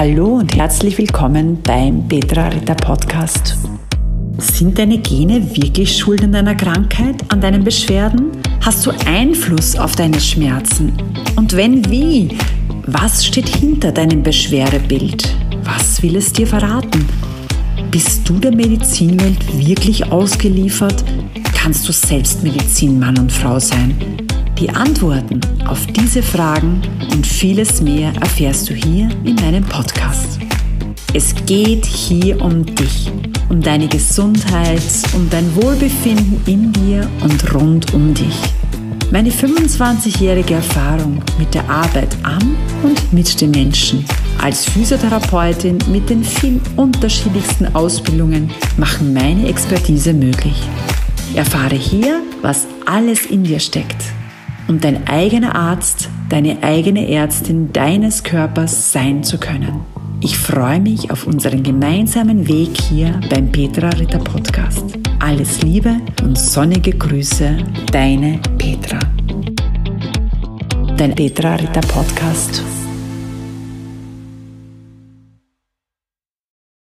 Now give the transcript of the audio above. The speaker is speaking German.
Hallo und herzlich willkommen beim Petra Ritter Podcast. Sind deine Gene wirklich schuld an deiner Krankheit, an deinen Beschwerden? Hast du Einfluss auf deine Schmerzen? Und wenn wie? Was steht hinter deinem Beschwerdebild? Was will es dir verraten? Bist du der Medizinwelt wirklich ausgeliefert? Kannst du selbst Medizinmann und Frau sein? Die Antworten auf diese Fragen und vieles mehr erfährst du hier in meinem Podcast. Es geht hier um dich, um deine Gesundheit, um dein Wohlbefinden in dir und rund um dich. Meine 25-jährige Erfahrung mit der Arbeit am und mit den Menschen als Physiotherapeutin mit den vielen unterschiedlichsten Ausbildungen machen meine Expertise möglich. Erfahre hier, was alles in dir steckt um dein eigener Arzt, deine eigene Ärztin deines Körpers sein zu können. Ich freue mich auf unseren gemeinsamen Weg hier beim Petra Ritter Podcast. Alles Liebe und sonnige Grüße, deine Petra. Dein Petra Ritter Podcast